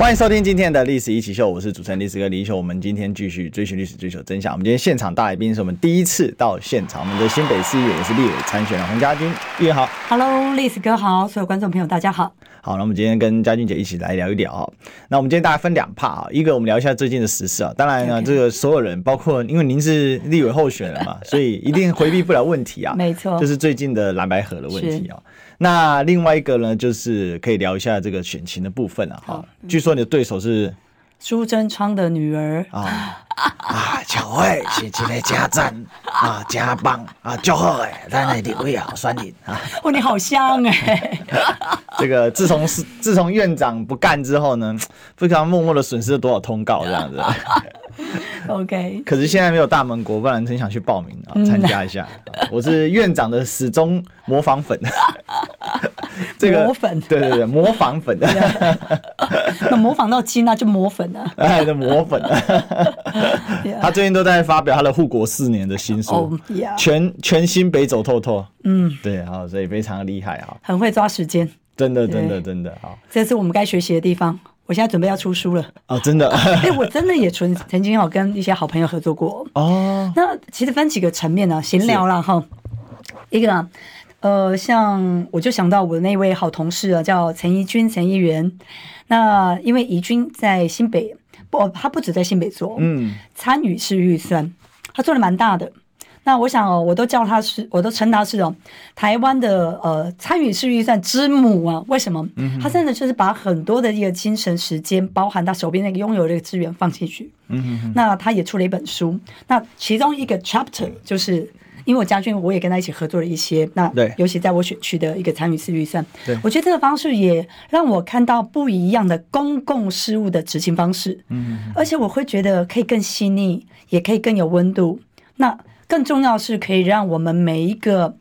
欢迎收听今天的历史一起秀，我是主持人历史哥李秀。我们今天继续追寻历史，追求真相。我们今天现场大来宾是我们第一次到现场，我们的新北市议员也是立委参选的洪家军议员好，Hello，历史哥好，所有观众朋友大家好。好，那我们今天跟嘉俊姐一起来聊一聊啊。那我们今天大概分两 part 啊，一个我们聊一下最近的时事啊。当然呢，这个所有人，包括因为您是立委候选人嘛，所以一定回避不了问题啊。没错，就是最近的蓝白河的问题啊。那另外一个呢，就是可以聊一下这个选情的部分啊。哈，据说你的对手是苏贞昌的女儿啊啊，巧慧是一个加赞啊，加棒啊，祝贺哎，咱的立委啊，选你啊。哇，你好香哎！这个自从是 自从院长不干之后呢，不知道默默的损失了多少通告这样子。OK，可是现在没有大盟国，不然很想去报名啊，参加一下。嗯、我是院长的始终模仿粉。这个模粉，对对对，模仿粉。那模仿到亲，那就模粉了。哎，的模粉。他最近都在发表他的护国四年的新书，oh. 全全新北走透透。嗯，对，好，所以非常的厉害啊，很会抓时间。真的，真的，真的好。这是我们该学习的地方。我现在准备要出书了哦，真的。哎、欸，我真的也曾曾经有跟一些好朋友合作过哦。那其实分几个层面呢、啊？闲聊了哈。一个，呃，像我就想到我的那位好同事啊，叫陈怡君陈议员。那因为怡君在新北，不，他不止在新北做，嗯，参与式预算，他做的蛮大的。那我想哦，我都叫他是，我都称他是哦，台湾的呃参与式预算之母啊。为什么？他真的就是把很多的一个精神时间，包含他手边那个拥有的资源放进去。嗯哼哼。那他也出了一本书，那其中一个 chapter 就是因为我家俊，我也跟他一起合作了一些。那对，尤其在我选区的一个参与式预算，对，我觉得这个方式也让我看到不一样的公共事务的执行方式。嗯哼。而且我会觉得可以更细腻，也可以更有温度。那更重要是可以让我们每一个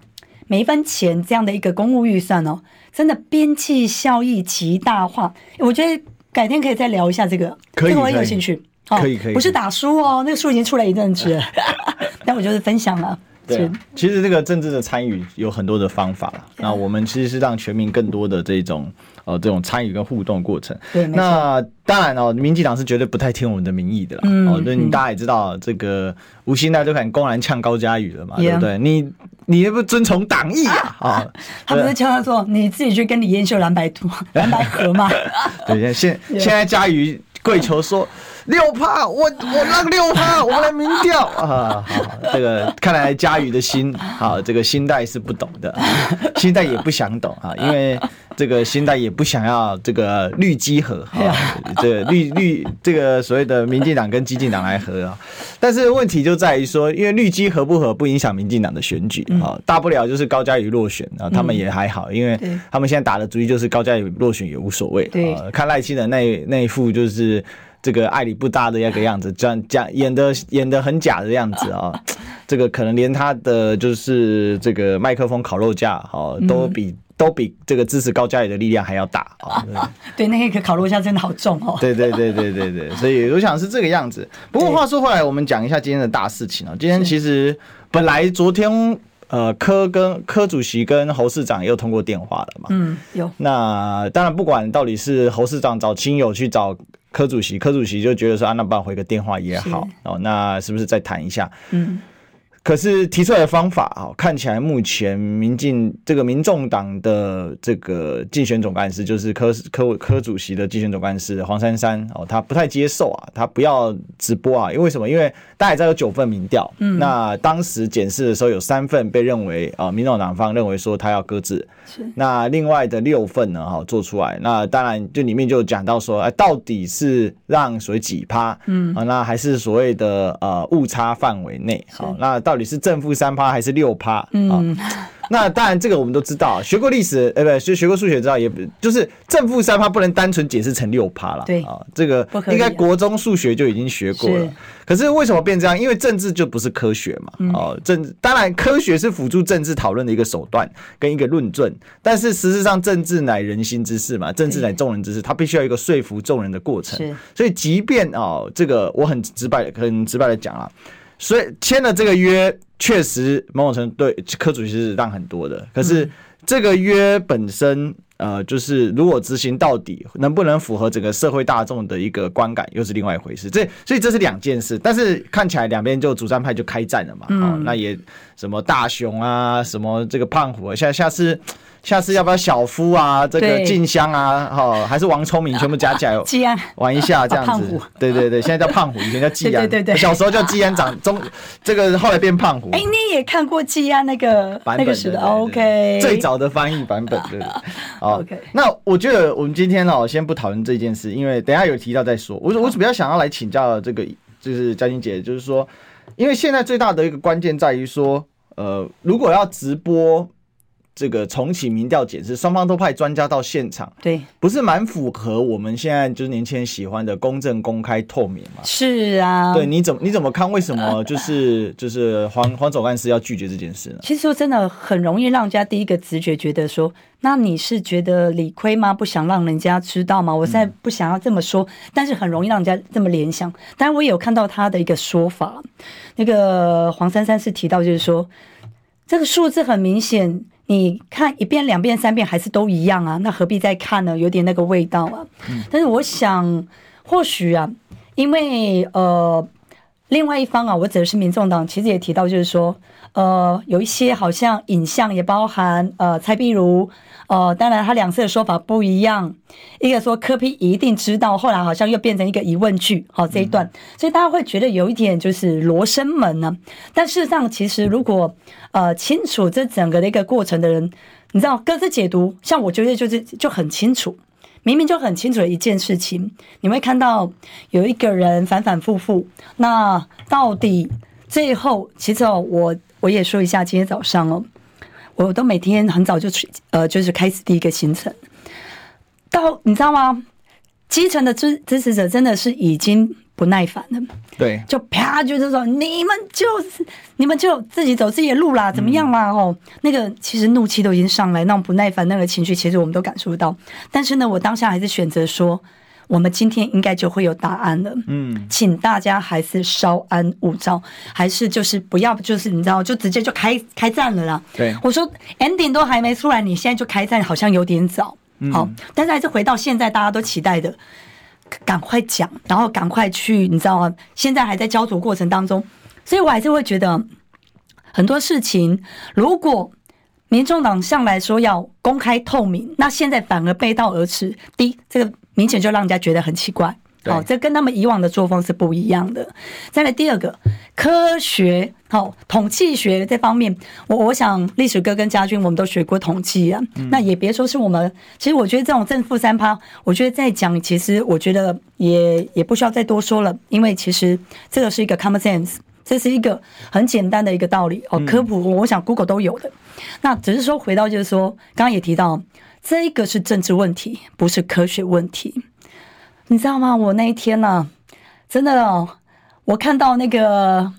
每一分钱这样的一个公务预算哦，真的边际效益极大化。我觉得改天可以再聊一下这个，可以，我很有兴趣。可以可以，不是打书哦，那个书已经出来一阵子了，但我就是分享了。对，其实这个政治的参与有很多的方法了。那我们其实是让全民更多的这种呃这种参与跟互动过程。对，那当然哦，民进党是绝对不太听我们的民意的啦。嗯。哦，那你大家也知道，这个吴欣岱都敢公然呛高嘉瑜了嘛？对不对？你你也不遵从党意啊？啊，他不是呛他说你自己去跟李彦秀蓝白图 蓝白合嘛？对，现现在嘉瑜跪求说。六趴，我我让六趴，我们来民调啊！好，这个看来嘉宇的心，好，这个心代是不懂的，心代也不想懂啊，因为这个心代也不想要这个绿基合啊，这个绿绿这个所谓的民进党跟激进党来合啊，但是问题就在于说，因为绿基合不合不影响民进党的选举啊，大不了就是高嘉宇落选啊，他们也还好，因为他们现在打的主意就是高嘉宇落选也无所谓啊，看赖清德那那一副就是。这个爱理不搭的那个样子，这样讲演的演的很假的样子啊、哦，这个可能连他的就是这个麦克风烤肉架哈，都比都比这个支持高嘉宇的力量还要大啊、哦！对，那一个烤肉架真的好重哦。对对对对对对，所以我想是这个样子。不过话说回来，我们讲一下今天的大事情啊。今天其实本来昨天呃柯跟柯主席跟侯市长又通过电话了嘛。嗯，有。那当然不管到底是侯市长找亲友去找。柯主席，柯主席就觉得说啊，那不然回个电话也好哦，那是不是再谈一下？嗯。可是提出来的方法啊，看起来目前民进这个民众党的这个竞选总干事，就是柯柯柯主席的竞选总干事黄珊珊哦，他不太接受啊，他不要直播啊，因为什么？因为大家也知道有九份民调，嗯，那当时检视的时候有三份被认为啊，民众党方认为说他要搁置，是那另外的六份呢，哈，做出来，那当然就里面就讲到说，哎，到底是让所谓几趴，嗯啊，那还是所谓的呃误差范围内，好，那。到底是正负三趴还是六趴？嗯，那当然这个我们都知道，学过历史，呃，不，学学过数学知道，也不就是正负三趴不能单纯解释成六趴了。对啊，这个应该国中数学就已经学过了。可是为什么变这样？因为政治就不是科学嘛。哦，政当然科学是辅助政治讨论的一个手段跟一个论证，但是实质上政治乃人心之事嘛，政治乃众人之事，它必须要一个说服众人的过程。所以即便哦，这个我很直白、很直白的讲啊。所以签了这个约，确实某种程度对科主席是让很多的。可是这个约本身，呃，就是如果执行到底，能不能符合整个社会大众的一个观感，又是另外一回事。这所以这是两件事。但是看起来两边就主战派就开战了嘛。哦，那也什么大雄啊，什么这个胖虎啊，下下次。下次要不要小夫啊？这个静香啊，哈，还是王聪明，全部加起来，季安玩一下这样子。对对对，现在叫胖虎，以前叫季安。对对对，小时候叫季安长中，这个后来变胖虎。哎，你也看过季安那个版本的？OK，最早的翻译版本，对。OK，那我觉得我们今天哦，先不讨论这件事，因为等下有提到再说。我我比较想要来请教这个，就是嘉欣姐，就是说，因为现在最大的一个关键在于说，呃，如果要直播。这个重启民调解释，双方都派专家到现场，对，不是蛮符合我们现在就是年轻人喜欢的公正、公开、透明嘛？是啊，对，你怎么你怎么看？为什么 就是就是黄黄总干事要拒绝这件事呢？其实说真的，很容易让人家第一个直觉觉得说，那你是觉得理亏吗？不想让人家知道吗？我现在不想要这么说，嗯、但是很容易让人家这么联想。当然，我也有看到他的一个说法，那个黄珊珊是提到，就是说这个数字很明显。你看一遍、两遍、三遍还是都一样啊？那何必再看呢？有点那个味道啊。但是我想，或许啊，因为呃，另外一方啊，我指的是民众党，其实也提到，就是说，呃，有一些好像影像也包含呃，蔡碧如。呃，当然，他两次的说法不一样。一个说柯 P 一定知道，后来好像又变成一个疑问句。好，这一段，所以大家会觉得有一点就是罗生门呢。但事实上，其实如果呃清楚这整个的一个过程的人，你知道各自解读，像我觉得就是就很清楚，明明就很清楚的一件事情，你会看到有一个人反反复复。那到底最后，其实哦，我我也说一下，今天早上哦。我都每天很早就去，呃，就是开始第一个行程。到你知道吗？基层的支支持者真的是已经不耐烦了。对，就啪，就是说你们就是你们就自己走自己的路啦，怎么样啦？哦，那个其实怒气都已经上来，那种不耐烦那个情绪，其实我们都感受到。但是呢，我当下还是选择说。我们今天应该就会有答案了。嗯，请大家还是稍安勿躁，还是就是不要，就是你知道，就直接就开开战了啦。对，我说 ending 都还没出来，你现在就开战，好像有点早。好，但是还是回到现在大家都期待的，赶快讲，然后赶快去，你知道吗？现在还在焦灼过程当中，所以我还是会觉得很多事情，如果民众党向来说要公开透明，那现在反而背道而驰。第一，这个。明显就让人家觉得很奇怪，好，这跟他们以往的作风是不一样的。再来第二个，科学，好，统计学这方面，我我想历史哥跟家军我们都学过统计啊，那也别说是我们，其实我觉得这种正负三趴，我觉得再讲，其实我觉得也也不需要再多说了，因为其实这个是一个 common sense，这是一个很简单的一个道理哦，科普我想 Google 都有的。那只是说回到就是说，刚刚也提到。这个是政治问题，不是科学问题，你知道吗？我那一天呢、啊，真的哦，我看到那个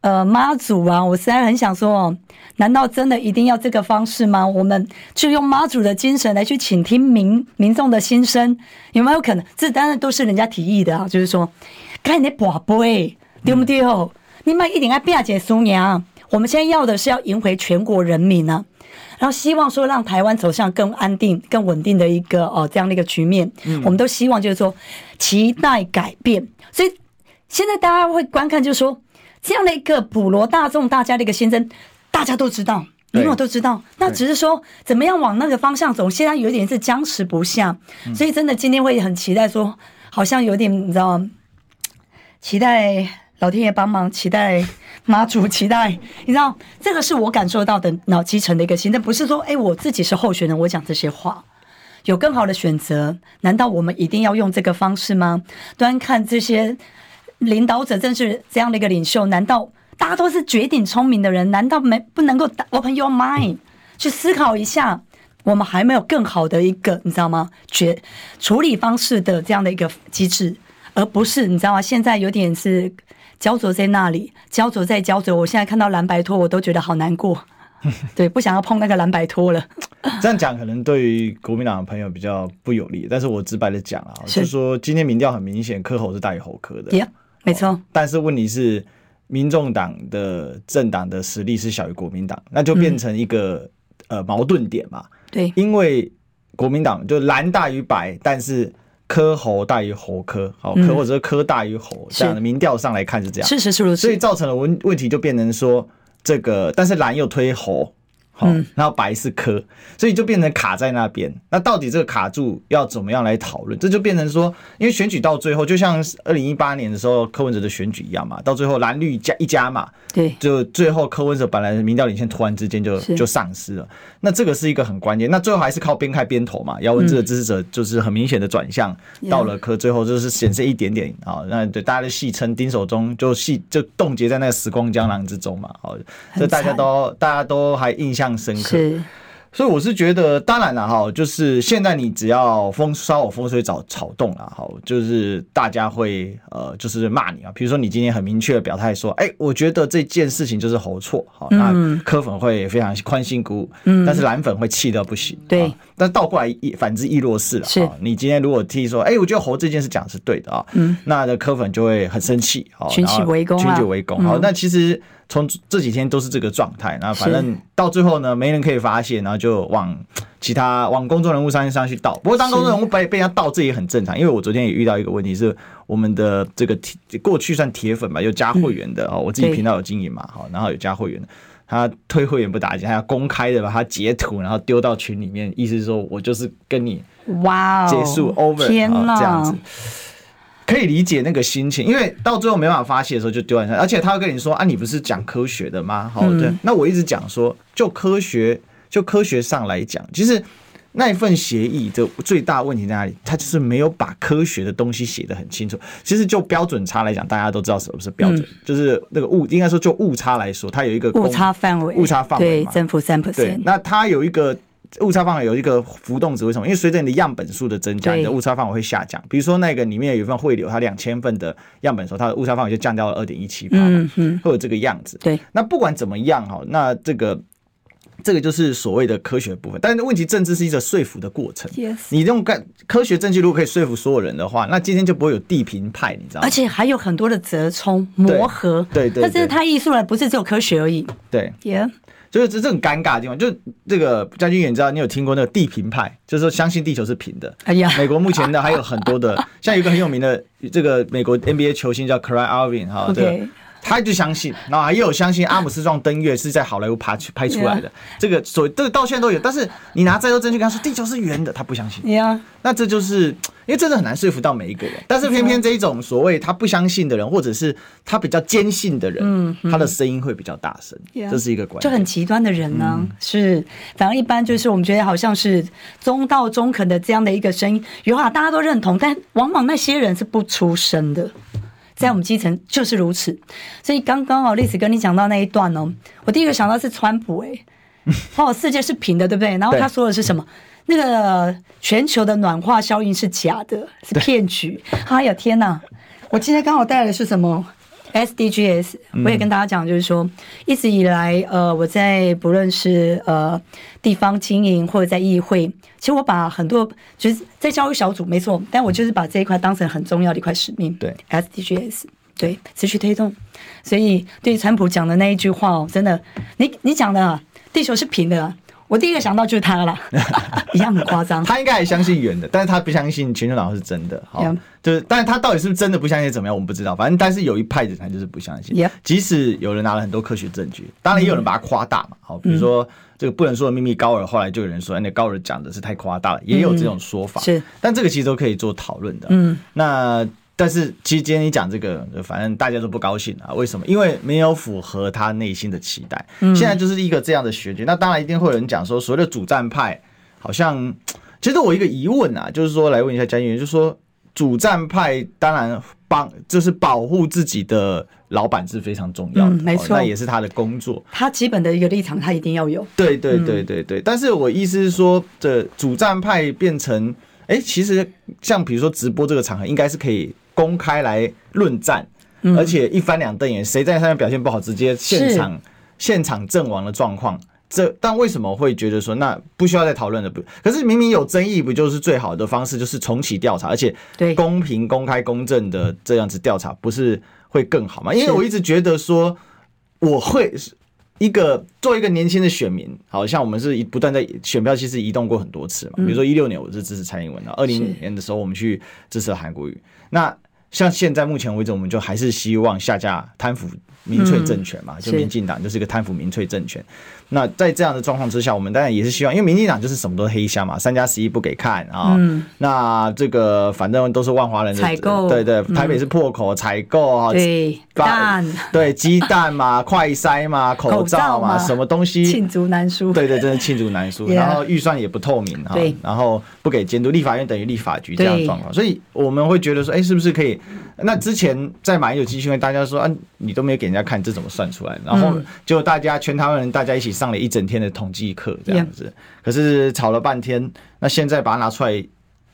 呃妈祖啊，我实在很想说，难道真的一定要这个方式吗？我们就用妈祖的精神来去倾听民民众的心声，有没有可能？这当然都是人家提议的啊，就是说，看你宝贝对不对哦？你们一定要辩解输赢，我们现在要的是要赢回全国人民呢、啊。然后希望说让台湾走向更安定、更稳定的一个哦这样的一个局面，嗯，我们都希望就是说期待改变。所以现在大家会观看，就是说这样的一个普罗大众大家的一个心声，大家都知道，你我都知道。那只是说怎么样往那个方向走，现在有点是僵持不下。所以真的今天会很期待说，好像有点你知道吗？期待老天爷帮忙，期待。妈祖期待，你知道这个是我感受到的脑基层的一个心，但不是说哎，我自己是候选人，我讲这些话有更好的选择？难道我们一定要用这个方式吗？端看这些领导者，正是这样的一个领袖，难道大家都是绝顶聪明的人？难道没不能够 open your mind？去思考一下，我们还没有更好的一个，你知道吗？决处理方式的这样的一个机制，而不是你知道吗？现在有点是焦灼在那里，焦灼在焦灼。我现在看到蓝白拖，我都觉得好难过。对，不想要碰那个蓝白拖了。这样讲可能对于国民党的朋友比较不有利，但是我直白的讲啊，是就是说今天民调很明显，柯侯是大于侯科的。Yeah, 没错、哦。但是问题是，民众党的政党的实力是小于国民党，那就变成一个、嗯、呃矛盾点嘛。对，因为国民党就蓝大于白，但是柯侯大于侯科，好科或者是科大于侯，这样的民调上来看是这样。是是是如此。所以造成了问问题就变成说。这个，但是蓝又推侯，好，然后白是柯，所以就变成卡在那边。那到底这个卡住要怎么样来讨论？这就变成说，因为选举到最后，就像二零一八年的时候柯文哲的选举一样嘛，到最后蓝绿加一加嘛，对，就最后柯文哲本来民调领先突然之间就就丧失了。那这个是一个很关键。那最后还是靠边开边投嘛，姚文智的支持者就是很明显的转向到了柯，最后就是显示一点点啊。那对大家的戏称丁守中就戏就冻结在那个时光胶囊之中嘛，好。这大家都大家都还印象深刻，是，所以我是觉得，当然了哈，就是现在你只要风稍有风吹草草动了哈，就是大家会呃，就是骂你啊。比如说你今天很明确的表态说，哎，我觉得这件事情就是侯错，好，那柯粉会非常宽心鼓舞，嗯，但是蓝粉会气到不行，对。但倒过来反之亦若是了，是。你今天如果替说，哎，我觉得侯这件事讲的是对的啊，嗯，那的柯粉就会很生气，好，群起围攻，群起围攻，好，那其实。从这几天都是这个状态，然后反正到最后呢，没人可以发现，然后就往其他往公众人物上上去倒。不过当公众人物被被人家倒，这也很正常。因为我昨天也遇到一个问题是，我们的这个铁过去算铁粉吧，有加会员的哦，我自己频道有经营嘛，好，然后有加会员的，他退会员不打紧，他要公开的把他截图，然后丢到群里面，意思是说我就是跟你哇结束 over 这样子。可以理解那个心情，因为到最后没办法发泄的时候就丢在那，而且他会跟你说啊，你不是讲科学的吗？好，对，那我一直讲说，就科学，就科学上来讲，其实那一份协议的最大问题在哪里？他就是没有把科学的东西写得很清楚。其实就标准差来讲，大家都知道什么是标准，就是那个误，应该说就误差来说，它有一个误差范围，误差范围对，正负三 percent。对，那它有一个。误差范围有一个浮动值，为什么？因为随着你的样本数的增加，你的误差范围会下降。比如说那个里面有一份汇流，它两千份的样本时候，它的误差范围就降到了二点一七八，嗯嗯，会有这个样子。对，那不管怎么样哈，那这个这个就是所谓的科学部分。但是问题，政治是一个说服的过程。Yes. 你用科科学证据如果可以说服所有人的话，那今天就不会有地平派，你知道吗？而且还有很多的折冲磨合。对对，但是它艺术了，不是只有科学而已。对，Yeah。就是这这很尴尬的地方，就这个将军也知道，你有听过那个地平派，就是说相信地球是平的。哎呀，美国目前呢还有很多的，像有一个很有名的这个美国 NBA 球星叫 Kyrie Irving 哈，对。他就相信，然后也有相信阿姆斯壮登月是在好莱坞拍出拍出来的，这个所这个到现在都有。但是你拿再多证据跟他说地球是圆的，他不相信。那这就是因为真的很难说服到每一个人。但是偏偏这一种所谓他不相信的人，或者是他比较坚信的人，他的声音会比较大声。这是一个关系。就很极端的人呢，是反正一般就是我们觉得好像是中道中肯的这样的一个声音，有啊，大家都认同，但往往那些人是不出声的。在我们基层就是如此，所以刚刚哦历史跟你讲到那一段哦，我第一个想到是川普哎，哦，世界是平的，对不对？然后他说的是什么？那个全球的暖化效应是假的，是骗局。哎呀天哪！我今天刚好带来的是什么？SDGs，我也跟大家讲，就是说，一直以来，呃，我在不论是呃地方经营或者在议会，其实我把很多就是在教育小组没错，但我就是把这一块当成很重要的一块使命。对，SDGs，对，持续推动。所以对于川普讲的那一句话哦，真的，你你讲的地球是平的。我第一个想到就是他了，一样很夸张。他应该还相信圆的，但是他不相信全球暖化是真的。好，就是，但是他到底是不是真的不相信怎么样，我们不知道。反正，但是有一派人他就是不相信。即使有人拿了很多科学证据，当然也有人把它夸大嘛。好，比如说这个不能说的秘密高尔，后来就有人说，那高尔讲的是太夸大了，也有这种说法。是，但这个其实都可以做讨论的。嗯，那。但是，其实今天你讲这个，反正大家都不高兴啊。为什么？因为没有符合他内心的期待。现在就是一个这样的选举，那当然一定会有人讲说，所谓的主战派好像，其实我一个疑问啊，就是说来问一下江议员，就是说主战派当然帮就是保护自己的老板是非常重要的，嗯、没错、哦，那也是他的工作。他基本的一个立场，他一定要有。对对对对对。嗯、但是我意思是说，这主战派变成，哎，其实像比如说直播这个场合，应该是可以公开来论战，嗯、而且一翻两瞪眼，谁在上面表现不好，直接现场现场阵亡的状况。这但为什么会觉得说那不需要再讨论了？不，可是明明有争议，不就是最好的方式就是重启调查，而且公平、公开、公正的这样子调查，不是会更好吗？因为我一直觉得说，我会一个作为一个年轻的选民，好像我们是不断在选票，其实移动过很多次嘛。比如说一六年我是支持蔡英文的，二零年的时候我们去支持韩国瑜。那像现在目前为止，我们就还是希望下架贪腐民粹政权嘛，就民进党就是一个贪腐民粹政权。那在这样的状况之下，我们当然也是希望，因为民进党就是什么都黑箱嘛，三加十一不给看啊。嗯、那这个反正都是万华人的采购，对对，台北是破口采购啊，对蛋，对鸡蛋嘛，快筛嘛，口罩嘛，什么东西？罄竹难书，对对，真的罄竹难书。然后预算也不透明哈，然后不给监督，立法院等于立法局这样的状况，所以我们会觉得说，哎，是不是可以？那之前在马英九基金会，大家说啊，你都没有给人家看，这怎么算出来？然后就大家全台湾人大家一起。上了一整天的统计课，这样子，可是吵了半天，那现在把它拿出来，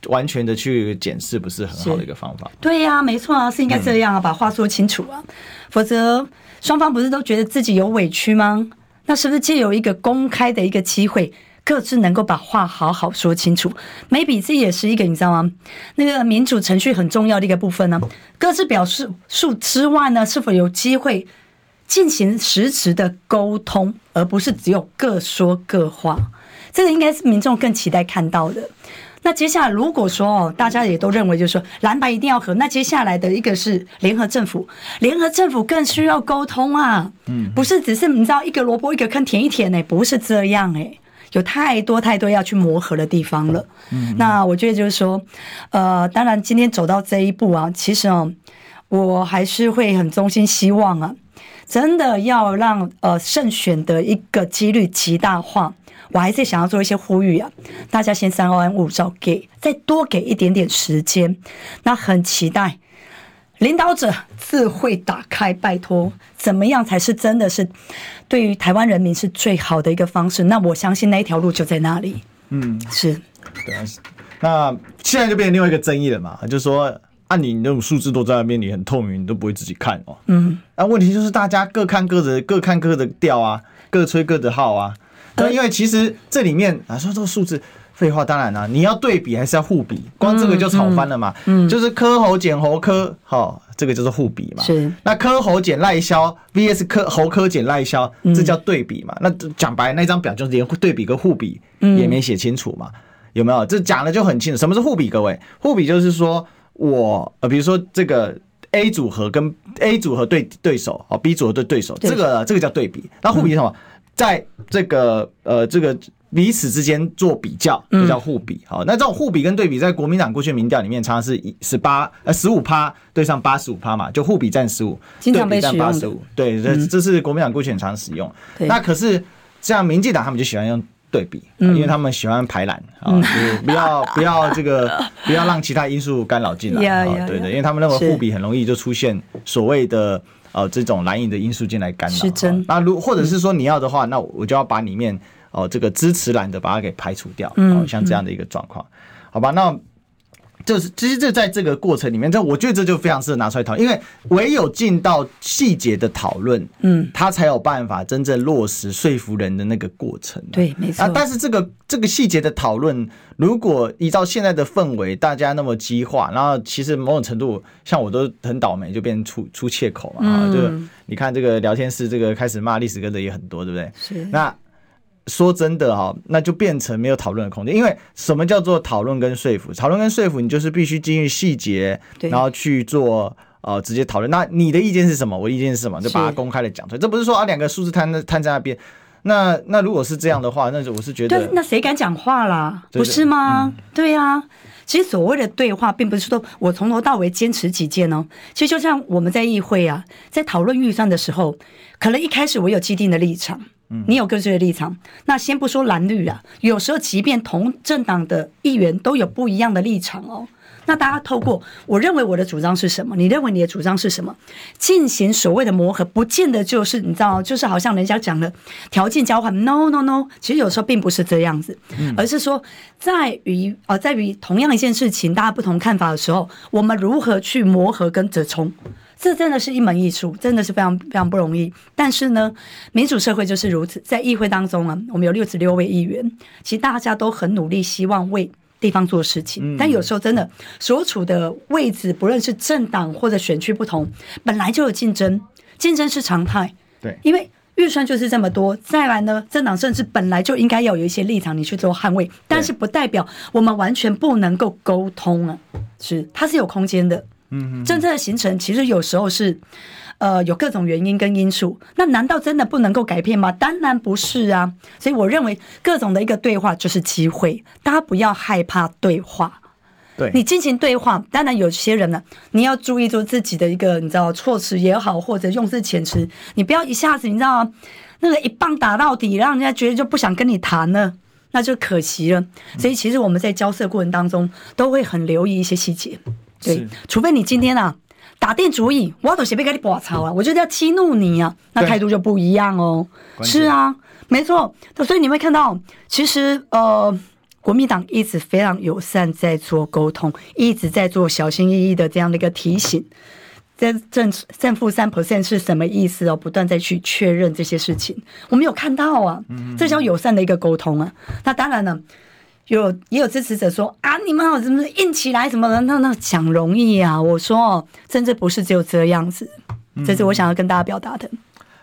完全的去检视，不是很好的一个方法。对呀、啊，没错啊，是应该这样啊，把话说清楚啊，嗯、否则双方不是都觉得自己有委屈吗？那是不是借由一个公开的一个机会，各自能够把话好好说清楚？maybe 这也是一个你知道吗？那个民主程序很重要的一个部分呢。各自表示数之外呢，是否有机会？进行实质的沟通，而不是只有各说各话，这个应该是民众更期待看到的。那接下来，如果说哦，大家也都认为就是说蓝白一定要合，那接下来的一个是联合政府，联合政府更需要沟通啊，嗯，不是只是你知道一个萝卜一个坑填一填呢，不是这样哎，有太多太多要去磨合的地方了。嗯，那我觉得就是说，呃，当然今天走到这一步啊，其实哦，我还是会很衷心希望啊。真的要让呃胜选的一个几率极大化，我还是想要做一些呼吁啊，大家先三安勿躁，给再多给一点点时间。那很期待领导者自会打开，拜托，怎么样才是真的是对于台湾人民是最好的一个方式？那我相信那一条路就在那里。嗯，是。对啊，那现在就变成另外一个争议了嘛，就是说。那、啊、你那种数字都在那边，你很透明，你都不会自己看哦。嗯，那、啊、问题就是大家各看各的，各看各的调啊，各吹各的号啊。对，因为其实这里面啊，说这个数字，废话当然啦、啊，你要对比还是要互比，光这个就吵翻了嘛。嗯，就是柯侯减侯柯，好，这个就是互比嘛。是，那柯侯减赖萧 VS 柯侯柯减赖萧，这叫对比嘛？那讲白，那张表就是连对比跟互比也没写清楚嘛？有没有？这讲的就很清楚，什么是互比？各位，互比就是说。我呃，比如说这个 A 组合跟 A 组合对对手，哦，B 组合对对手，这个这个叫对比。那互比什么？在这个呃这个彼此之间做比较，这叫互比。好，那这种互比跟对比，在国民党过去民调里面，常常是十八呃十五趴对上八十五趴嘛，就互比占十五，对比占八十五。对，这这是国民党过去很常使用。那可是像民进党他们就喜欢用。对比，因为他们喜欢排懒啊，不要不要这个不要让其他因素干扰进来 啊，对对，因为他们认为互比很容易就出现所谓的呃这种蓝影的因素进来干扰。是真。那如或者是说你要的话，那我就要把里面哦这个支持蓝的把它给排除掉，哦像这样的一个状况，好吧？那。就是，其实这在这个过程里面，这我觉得这就非常适合拿出来讨论，因为唯有进到细节的讨论，嗯，他才有办法真正落实说服人的那个过程。对，没错。啊，但是这个这个细节的讨论，如果依照现在的氛围，大家那么激化，然后其实某种程度，像我都很倒霉，就变成出出切口嘛，啊，就你看这个聊天室，这个开始骂历史哥的也很多，对不对？是。那。说真的哈，那就变成没有讨论的空间。因为什么叫做讨论跟说服？讨论跟说服，你就是必须进入细节，然后去做呃直接讨论。那你的意见是什么？我的意见是什么？就把它公开的讲出来。这不是说啊两个数字摊摊在那边。那那如果是这样的话，那我是觉得，对，那谁敢讲话啦？不是吗？嗯、对呀、啊。其实所谓的对话，并不是说我从头到尾坚持己见哦。其实就像我们在议会啊，在讨论预算的时候，可能一开始我有既定的立场。你有各自的立场，那先不说蓝绿啊，有时候即便同政党的议员都有不一样的立场哦。那大家透过我认为我的主张是什么，你认为你的主张是什么，进行所谓的磨合，不见得就是你知道，就是好像人家讲的条件交换。No No No，其实有时候并不是这样子，而是说在于呃，在于同样一件事情，大家不同看法的时候，我们如何去磨合跟折冲。这真的是一门艺术，真的是非常非常不容易。但是呢，民主社会就是如此，在议会当中啊，我们有六十六位议员，其实大家都很努力，希望为地方做事情。但有时候真的所处的位置，不论是政党或者选区不同，本来就有竞争，竞争是常态。对，因为预算就是这么多。再来呢，政党甚至本来就应该要有一些立场，你去做捍卫，但是不代表我们完全不能够沟通啊，是它是有空间的。嗯，真正的形成其实有时候是，呃，有各种原因跟因素。那难道真的不能够改变吗？当然不是啊。所以我认为各种的一个对话就是机会，大家不要害怕对话。对，你进行对话，当然有些人呢，你要注意住自己的一个你知道措辞也好，或者用字遣词，你不要一下子你知道那个一棒打到底，让人家觉得就不想跟你谈了，那就可惜了。所以其实我们在交涉过程当中都会很留意一些细节。对，除非你今天啊打定主意，我都是要跟你拔草啊，我就要激怒你啊，那态度就不一样哦。是啊，没错。所以你会看到，其实呃，国民党一直非常友善，在做沟通，一直在做小心翼翼的这样的一个提醒。在正正负三 percent 是什么意思哦？不断再去确认这些事情，我们有看到啊，这叫友善的一个沟通啊。那当然了。有也有支持者说啊，你们好怎么硬起来什么的？那那讲容易啊！我说哦，甚至不是只有这样子，这是我想要跟大家表达的。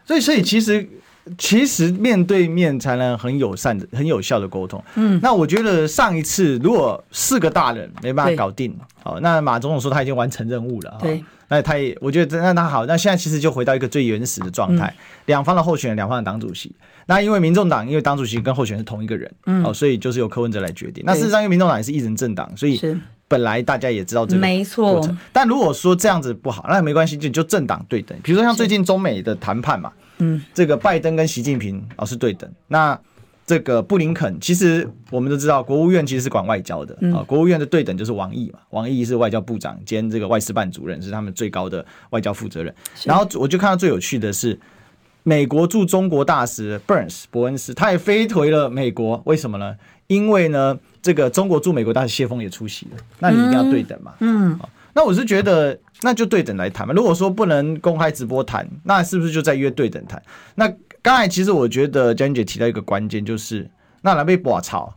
所以，所以其实其实面对面才能很友善的、很有效的沟通。嗯，那我觉得上一次如果四个大人没办法搞定，好，那马总统说他已经完成任务了。对，那他也我觉得那他好，那现在其实就回到一个最原始的状态，两方的候选人，两方的党主席。那因为民众党，因为党主席跟候选人是同一个人，嗯，哦，所以就是由柯文哲来决定。那事实上，因为民众党也是一人政党，所以本来大家也知道这个没错。但如果说这样子不好，那也没关系，就就政党对等。比如说像最近中美的谈判嘛，嗯，这个拜登跟习近平哦是对等。那这个布林肯，其实我们都知道，国务院其实是管外交的啊，国务院的对等就是王毅嘛，王毅是外交部长兼这个外事办主任，是他们最高的外交负责人。然后我就看到最有趣的是。美国驻中国大使 Burns 伯恩斯，他也飞回了美国，为什么呢？因为呢，这个中国驻美国大使谢峰也出席了，那你一定要对等嘛。嗯，嗯，那我是觉得，那就对等来谈嘛。如果说不能公开直播谈，那是不是就在约对等谈？那刚才其实我觉得佳音姐提到一个关键，就是那来被拔草。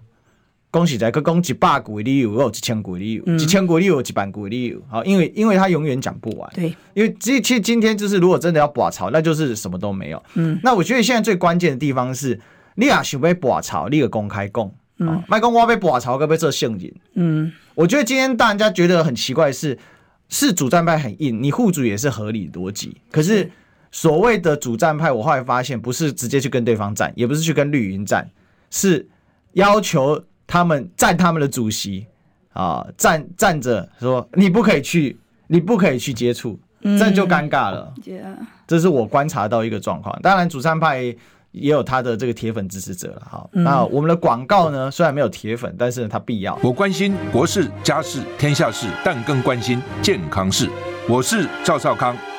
恭喜在可讲一百句理由，有一千句理由，一千股理由，一万句理由。好，因为因为他永远讲不完。对，因为其实今天就是，如果真的要拔草，那就是什么都没有。嗯，那我觉得现在最关键的地方是，你俩想被拔草，你个公开供。嗯，麦讲我被拔草，该不可以做陷阱？嗯，我觉得今天大家觉得很奇怪的是，是主战派很硬，你护主也是合理逻辑。可是所谓的主战派，我后来发现不是直接去跟对方战，也不是去跟绿营战，是要求。他们站他们的主席啊，站站着说你不可以去，你不可以去接触，这就尴尬了。这是我观察到一个状况。当然，主战派也有他的这个铁粉支持者了。好，那我们的广告呢，虽然没有铁粉，但是它必要。我关心国事、家事、天下事，但更关心健康事。我是赵少康，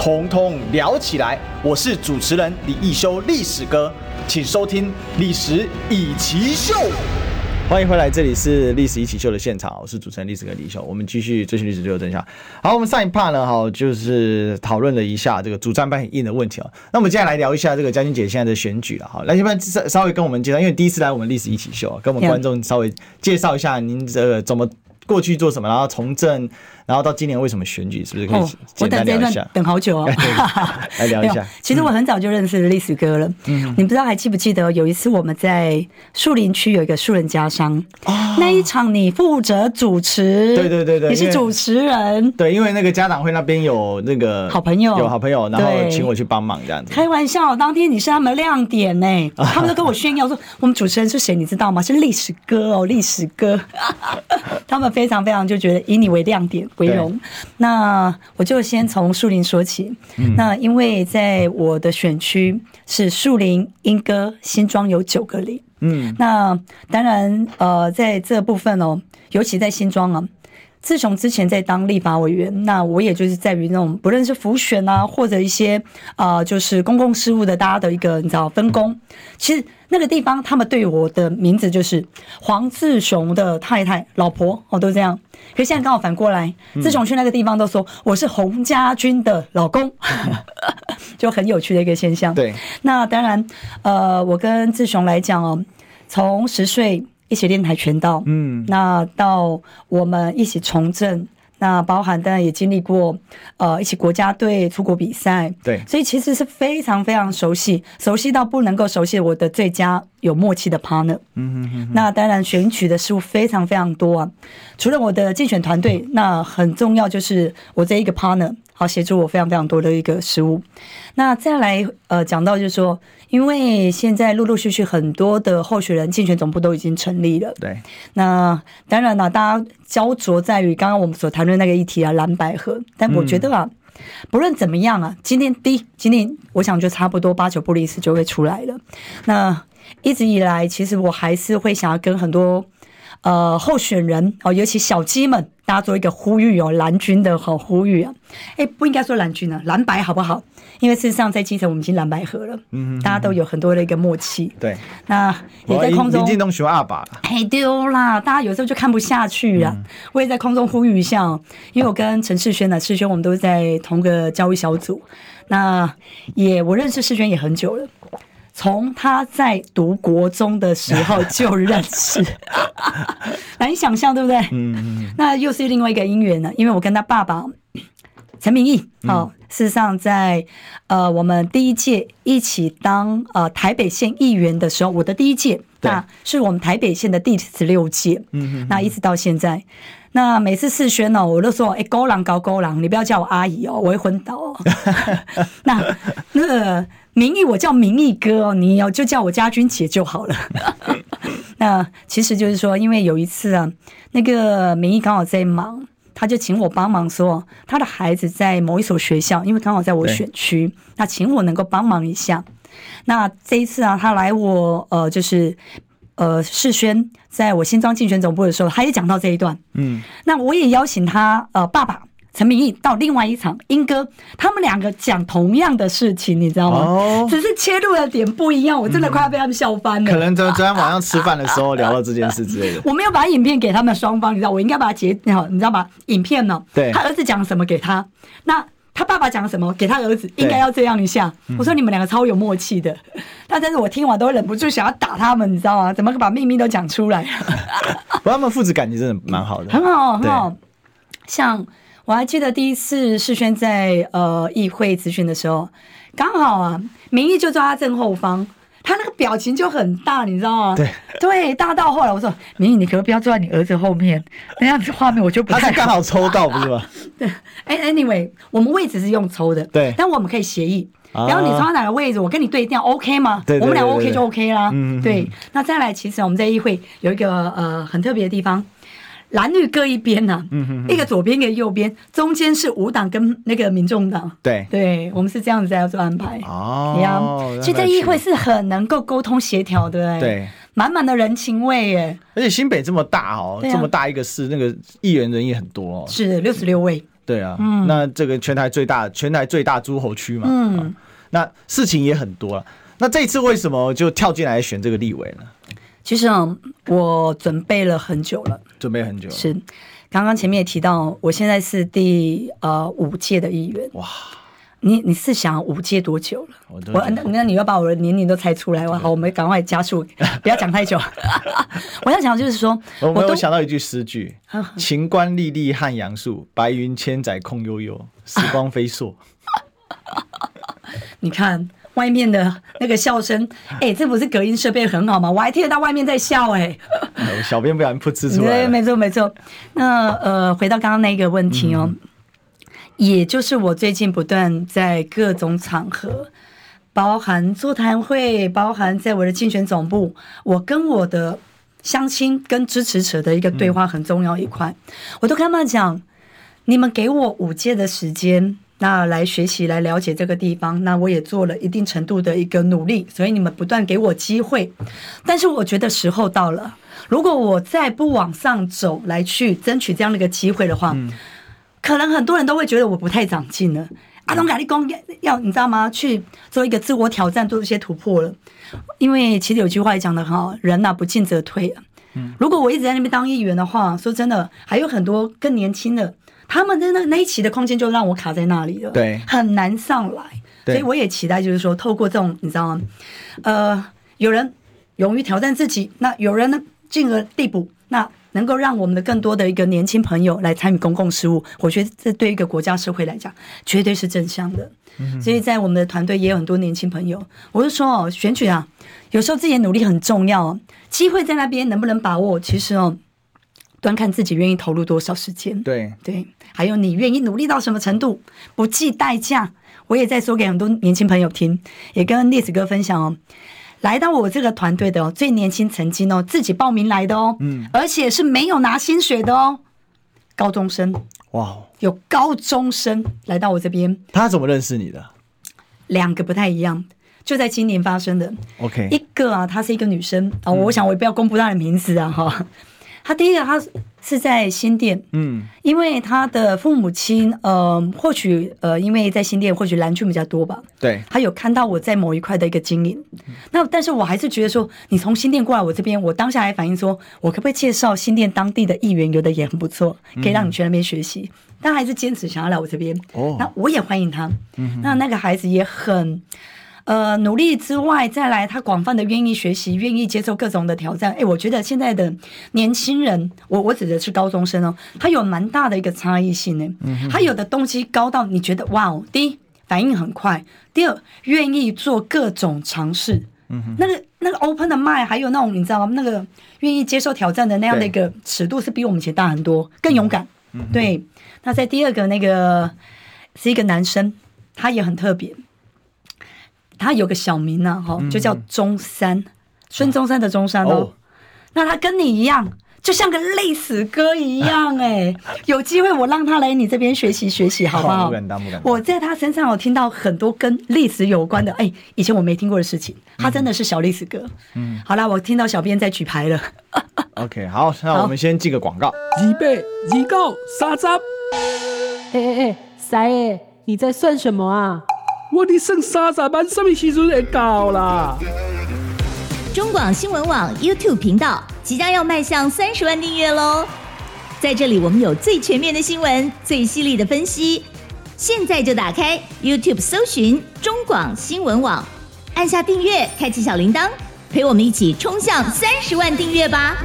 统统聊起来。我是主持人李易修，历史哥。请收听《历史易起秀》，欢迎回来，这里是《历史一起秀》的现场，我是主持人历史哥李修，我们继续追寻历史，最后真相。好，我们上一 part 呢，哈，就是讨论了一下这个主战派很硬的问题啊。那我们接下来聊一下这个嘉欣姐现在的选举了，哈，来，先不稍稍微跟我们介绍，因为第一次来我们《历史一起秀》，跟我们观众稍微介绍一下您这个怎么过去做什么，然后从政。然后到今年为什么选举，是不是可以简单聊一下？哦、等好久哦，来聊一下。其实我很早就认识历史哥了。嗯，你不知道还记不记得有一次我们在树林区有一个树人家商，哦、那一场你负责主持，对对对对，你是主持人。对，因为那个家长会那边有那个好朋友，有好朋友，然后请我去帮忙这样子。开玩笑，当天你是他们的亮点呢，他们都跟我炫耀说，我们主持人是谁，你知道吗？是历史哥哦，历史哥。他们非常非常就觉得以你为亮点为荣。那我就先从树林说起。嗯、那因为在我的选区是树林、莺歌、新庄有九个里。嗯，那当然呃，在这部分哦，尤其在新庄啊，自从之前在当立法委员，那我也就是在于那种不论是辅选啊，或者一些啊、呃，就是公共事务的大家的一个你知道分工，其实。那个地方，他们对我的名字就是黄志雄的太太、老婆，哦，都这样。可是现在刚好反过来，志雄去那个地方都说我是洪家军的老公，就很有趣的一个现象。对，那当然，呃，我跟志雄来讲哦，从十岁一起练跆拳道，嗯，那到我们一起从政。那包含当然也经历过，呃，一起国家队出国比赛，对，所以其实是非常非常熟悉，熟悉到不能够熟悉我的最佳有默契的 partner。嗯嗯嗯。那当然选取的事物非常非常多啊，除了我的竞选团队，那很重要就是我这一个 partner。好，协助我非常非常多的一个事务。那再来，呃，讲到就是说，因为现在陆陆续续很多的候选人竞选总部都已经成立了。对。那当然了，大家焦灼在于刚刚我们所谈论那个议题啊，蓝白合。但我觉得啊，嗯、不论怎么样啊，今天第一，今天我想就差不多八九不离十就会出来了。那一直以来，其实我还是会想要跟很多。呃，候选人哦，尤其小鸡们，大家做一个呼吁哦，蓝军的好呼吁啊！哎，不应该说蓝军啊，蓝白好不好？因为事实上在基层我们已经蓝白合了，大家都有很多的一个默契。对，那也在空中。林进东学二把。哎，丢啦！大家有时候就看不下去了。嗯、我也在空中呼吁一下，因为我跟陈世轩呢，世轩我们都在同个教育小组，那也我认识世轩也很久了。从他在读国中的时候就认识，难以想象，对不对？嗯嗯。那又是另外一个姻缘呢，因为我跟他爸爸陈明义，哦，事实上在呃我们第一届一起当呃台北县议员的时候，我的第一届，那是我们台北县的第十六届。嗯嗯。那一直到现在，那每次试宣呢，我都说，哎，高郎高高郎，你不要叫我阿姨哦，我会昏倒哦。那那个。名义我叫明义哥哦，你要就叫我家军姐就好了。那其实就是说，因为有一次啊，那个明义刚好在忙，他就请我帮忙说，他的孩子在某一所学校，因为刚好在我选区，那请我能够帮忙一下。那这一次啊，他来我呃，就是呃世轩在我新庄竞选总部的时候，他也讲到这一段。嗯，那我也邀请他呃爸爸。陈明义到另外一场，英哥，他们两个讲同样的事情，你知道吗？哦，只是切入的点不一样，我真的快要被他们笑翻了。可能昨昨天晚上吃饭的时候聊到这件事之类的。我没有把影片给他们双方，你知道，我应该把它截好，你知道吗？影片呢？对，他儿子讲什么给他，那他爸爸讲什么给他儿子，应该要这样一下。我说你们两个超有默契的，但但是我听完都忍不住想要打他们，你知道吗？怎么把秘密都讲出来？不过他们父子感情真的蛮好的，很好，很好，像。我还记得第一次世轩在呃议会咨询的时候，刚好啊，明义就坐他正后方，他那个表情就很大，你知道吗？对对，大到后来我说明义，你可不要坐在你儿子后面，那样子画面我就不太。他是刚好抽到不是吗？对，哎，anyway，我们位置是用抽的，对，但我们可以协议，然后你抽到哪个位置，我跟你对调，OK 吗？对，我们俩 OK 就 OK 啦。嗯，对。那再来，其实我们在议会有一个呃很特别的地方。蓝绿各一边呐、啊，嗯、哼哼一个左边一个右边，中间是无党跟那个民众党。对，对我们是这样子在做安排。哦，呀，其实在议会是很能够沟通协调的，对，满满的人情味耶。而且新北这么大哦，啊、这么大一个市，那个议员人也很多哦，是六十六位。对啊，嗯、那这个全台最大，全台最大诸侯区嘛，嗯、啊，那事情也很多了。那这一次为什么就跳进来选这个立委呢？其实啊，我准备了很久了，准备很久了。是，刚刚前面也提到，我现在是第呃五届的议员。哇，你你是想五届多久了？我那那你要把我的年龄都猜出来哇！好，我们赶快加速，不要讲太久。我要讲就是说，我没有想到一句诗句：晴观历历汉阳树，白云千载空悠悠，时光飞速。你看外面的那个笑声，哎、欸，这不是隔音设备很好吗？我还听得到外面在笑、欸，哎，小编不小心噗嗤出来。对，没错没错。那呃，回到刚刚那个问题哦。嗯也就是我最近不断在各种场合，包含座谈会，包含在我的竞选总部，我跟我的乡亲跟支持者的一个对话很重要一块，我都跟他们讲，你们给我五届的时间，那来学习来了解这个地方，那我也做了一定程度的一个努力，所以你们不断给我机会，但是我觉得时候到了，如果我再不往上走来去争取这样的一个机会的话。可能很多人都会觉得我不太长进了。阿东咖喱公要你知道吗？去做一个自我挑战，做一些突破了。因为其实有句话也讲的很好，人呐、啊、不进则退。嗯，如果我一直在那边当议员的话，说真的，还有很多更年轻的，他们的那那一期的空间就让我卡在那里了，对，很难上来。所以我也期待，就是说，透过这种你知道吗？呃，有人勇于挑战自己，那有人呢进而递补，那。能够让我们的更多的一个年轻朋友来参与公共事务，我觉得这对一个国家社会来讲，绝对是正向的。所以在我们的团队也有很多年轻朋友。我就说哦，选举啊，有时候自己的努力很重要哦，机会在那边能不能把握，其实哦，端看自己愿意投入多少时间。对对，还有你愿意努力到什么程度，不计代价。我也在说给很多年轻朋友听，也跟历史哥分享哦。来到我这个团队的哦，最年轻曾经哦，自己报名来的哦，嗯，而且是没有拿薪水的哦，高中生，哇，有高中生来到我这边，他怎么认识你的？两个不太一样，就在今年发生的。OK，一个啊，她是一个女生啊，我想我也不要公布她的名字啊，哈、嗯，她第一个他。是在新店，嗯，因为他的父母亲，呃，或许呃，因为在新店，或许蓝军比较多吧，对，他有看到我在某一块的一个经营，那但是我还是觉得说，你从新店过来我这边，我当下还反映说，我可不可以介绍新店当地的议员，有的也很不错，可以让你去那边学习，但还是坚持想要来我这边，哦，那我也欢迎他，嗯，那那个孩子也很。呃，努力之外，再来他广泛的愿意学习，愿意接受各种的挑战。哎、欸，我觉得现在的年轻人，我我指的是高中生哦，他有蛮大的一个差异性呢。嗯，他有的东西高到你觉得哇哦，第一反应很快，第二愿意做各种尝试。嗯，那个那个 open 的 mind，还有那种你知道吗？那个愿意接受挑战的那样的一个尺度，是比我们以前大很多，更勇敢。嗯，对。那在第二个那个是一个男生，他也很特别。他有个小名呢，哈，就叫中山，孙中山的中山哦。那他跟你一样，就像个历史哥一样，哎，有机会我让他来你这边学习学习，好不好？不敢当，不敢当。我在他身上我听到很多跟历史有关的，哎，以前我没听过的事情。他真的是小历史哥。嗯，好啦，我听到小编在举牌了。OK，好，那我们先进个广告。预备，预告，三十。哎哎哎，三爷，你在算什么啊？我的剩三十万，什么时阵会到啦？中广新闻网 YouTube 频道即将要迈向三十万订阅喽！在这里，我们有最全面的新闻，最犀利的分析。现在就打开 YouTube 搜寻中广新闻网，按下订阅，开启小铃铛，陪我们一起冲向三十万订阅吧！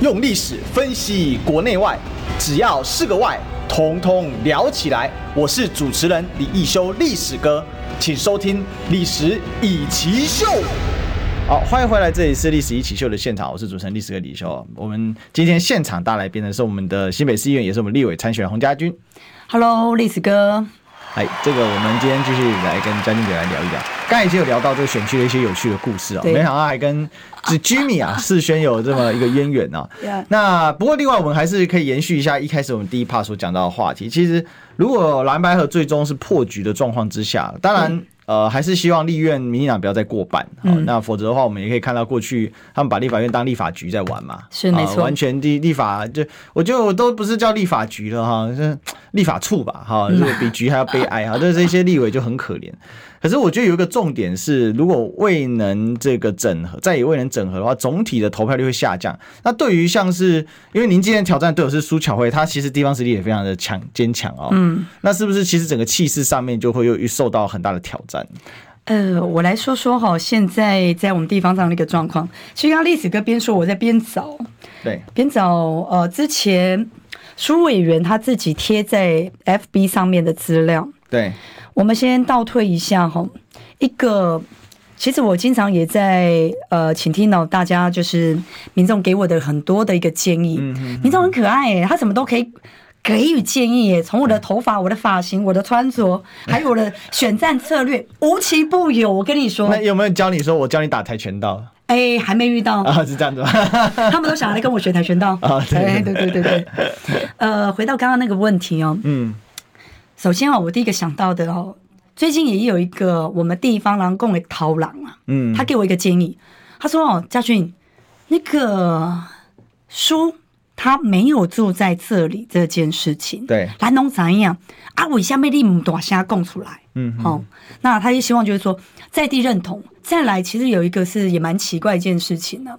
用历史分析国内外，只要是个“外”。通通聊起来！我是主持人李一修，历史哥，请收听《历史以奇秀》。好，欢迎回来，这里是《历史一起秀》的现场，我是主持人历史哥李修。我们今天现场大来宾的是我们的新北市议员，也是我们立委参选人洪家军。Hello，历史哥。哎，这个我们今天继续来跟嘉俊姐来聊一聊。刚才已经有聊到这个选区的一些有趣的故事啊、哦，没想到还跟这 Jimmy 啊 世轩有这么一个渊源呢、啊。那不过另外我们还是可以延续一下一开始我们第一 part 所讲到的话题。其实如果蓝白盒最终是破局的状况之下，当然呃还是希望立院民进党不要再过半。好，那否则的话，我们也可以看到过去他们把立法院当立法局在玩嘛。是没错，完全立立法就我觉得我都不是叫立法局了哈，是。立法处吧，哈，这个比局还要悲哀哈，这这些立委就很可怜。可是我觉得有一个重点是，如果未能这个整合，再也未能整合的话，总体的投票率会下降。那对于像是，因为您今天挑战的队友是苏巧慧，她其实地方实力也非常的强坚强哦。嗯，那是不是其实整个气势上面就会又受到很大的挑战？呃，我来说说哈，现在在我们地方上的一个状况。其实刚刚历史哥边说，我在边找，对，边找呃之前苏委员他自己贴在 FB 上面的资料，对。我们先倒退一下哈，一个其实我经常也在呃倾听到大家就是民众给我的很多的一个建议嗯，民众很可爱耶，他什么都可以给予建议耶，从我的头发、我的发型、我的穿着，还有我的选战策略，无奇不有。我跟你说，那有没有教你说我教你打跆拳道？哎，还没遇到啊，是这样子吗？他们都想来跟我学跆拳道啊，对对对对对。呃，回到刚刚那个问题哦，嗯。首先啊，我第一个想到的哦，最近也有一个我们地方狼共的逃狼啊，嗯，他给我一个建议，他说哦，家俊，那个书他没有住在这里这件事情，对，来弄怎样啊？为什么你唔大声讲出来？嗯，好，那他就希望就是说在地认同。再来，其实有一个是也蛮奇怪一件事情呢。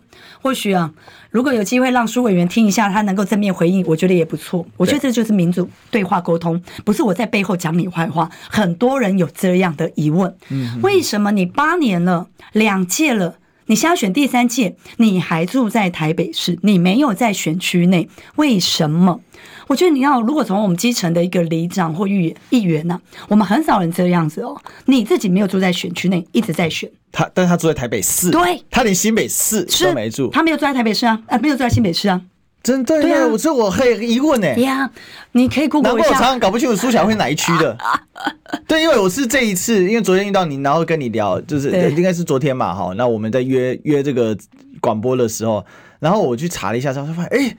或许啊，如果有机会让苏委员听一下，他能够正面回应，我觉得也不错。我觉得这就是民主对话沟通，不是我在背后讲你坏话。很多人有这样的疑问：为什么你八年了，两届了，你现在选第三届，你还住在台北市，你没有在选区内，为什么？我觉得你要，如果从我们基层的一个里长或议员议员呢，我们很少人这样子哦。你自己没有住在选区内，一直在选他，但是他住在台北市，对，他连新北市都没住，他没有住在台北市啊，啊，没有住在新北市啊，真的对啊，我这我很疑问呢。呀，你可以 Google 一下，难怪我常常搞不清楚苏巧慧哪一区的。对，因为我是这一次，因为昨天遇到你，然后跟你聊，就是应该是昨天嘛，哈，那我们在约约这个广播的时候，然后我去查了一下之后，发现哎。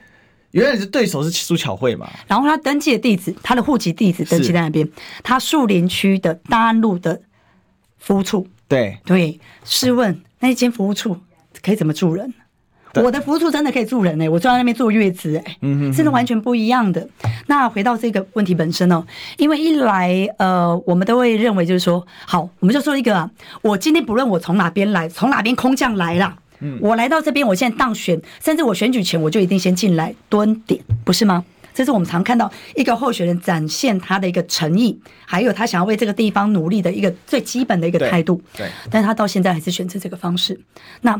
原来你的对手是苏巧慧嘛？然后他登记的地址，他的户籍地址登记在那边。他树林区的大安路的服务处。对对，试问那一间服务处可以怎么住人？我的服务处真的可以住人呢、欸，我坐在那边坐月子哎、欸，嗯哼，真的完全不一样的。那回到这个问题本身哦，因为一来呃，我们都会认为就是说，好，我们就说一个、啊，我今天不论我从哪边来，从哪边空降来啦。我来到这边，我现在当选，甚至我选举前我就一定先进来蹲点，不是吗？这是我们常看到一个候选人展现他的一个诚意，还有他想要为这个地方努力的一个最基本的一个态度。对，但是他到现在还是选择这个方式。那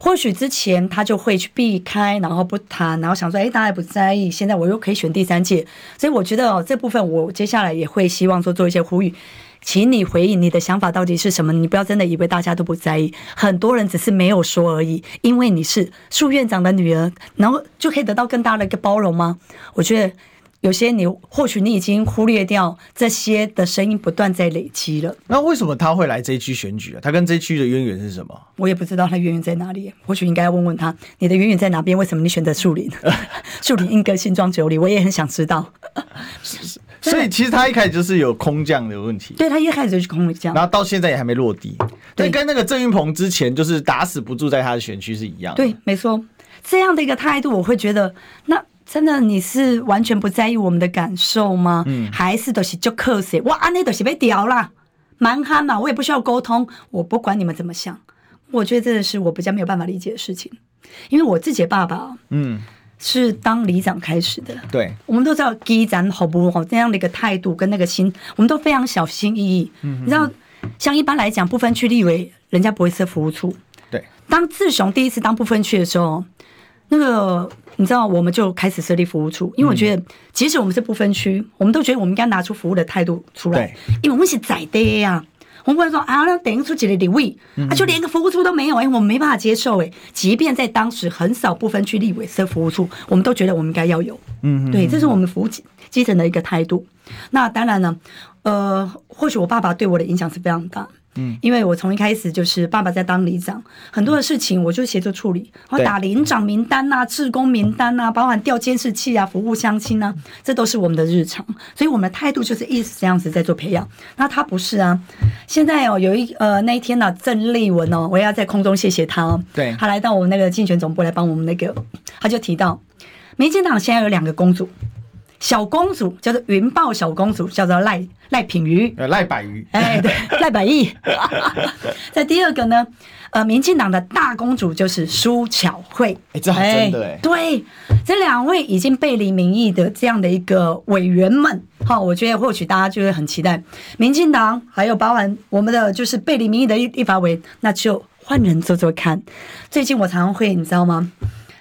或许之前他就会去避开，然后不谈，然后想说，哎，大家也不在意。现在我又可以选第三届，所以我觉得哦，这部分我接下来也会希望说做一些呼吁。请你回应你的想法到底是什么？你不要真的以为大家都不在意，很多人只是没有说而已。因为你是苏院长的女儿，然后就可以得到更大的一个包容吗？我觉得有些你或许你已经忽略掉这些的声音不断在累积了。那为什么他会来这一区选举啊？他跟这一区的渊源是什么？我也不知道他渊源在哪里。或许应该要问问他，你的渊源在哪边？为什么你选择树林？树林莺歌新庄九里，我也很想知道。所以其实他一开始就是有空降的问题，对，他一开始就是空降，然后到现在也还没落地，对，跟那个郑云鹏之前就是打死不住在他的选区是一样的，对，没错，这样的一个态度，我会觉得，那真的你是完全不在意我们的感受吗？嗯，还是都是就客气，哇，那都是被屌啦，蛮憨嘛，我也不需要沟通，我不管你们怎么想，我觉得这个是我比较没有办法理解的事情，因为我自己的爸爸，嗯。是当里长开始的，对，我们都知道里长好不好这样的一个态度跟那个心，我们都非常小心翼翼。嗯，你知道，像一般来讲，不分区立委人家不会设服务处。对，当志雄第一次当不分区的时候，那个你知道，我们就开始设立服务处，因为我觉得，即使我们是不分区，我们都觉得我们应该拿出服务的态度出来，因为我们是在地呀。我们不会说啊，那等于出几个立委啊，就连个服务处都没有，哎，我们没办法接受，哎，即便在当时很少部分区立委设服务处，我们都觉得我们应该要有，嗯，对，这是我们服务基基层的一个态度。那当然呢，呃，或许我爸爸对我的影响是非常大。嗯，因为我从一开始就是爸爸在当里长，很多的事情我就协助处理，我打里长名单呐、啊、志工名单呐、啊，包含调监视器啊、服务相亲啊，这都是我们的日常。所以我们的态度就是一直这样子在做培养。那他不是啊，现在哦有一呃那一天呢、啊，郑丽文哦，我也要在空中谢谢他哦，对，他来到我们那个竞选总部来帮我们那个，他就提到，民进党现在有两个公主，小公主叫做云豹小公主，叫做赖赖品瑜，呃，赖百瑜，哎，对，赖百亿。在第二个呢，呃，民进党的大公主就是苏巧慧，哎，这还真的哎，对，这两位已经背离民意的这样的一个委员们，哈，我觉得或许大家就会很期待，民进党还有包含我们的就是背离民意的立立法委，那就换人做做看。最近我常常会，你知道吗？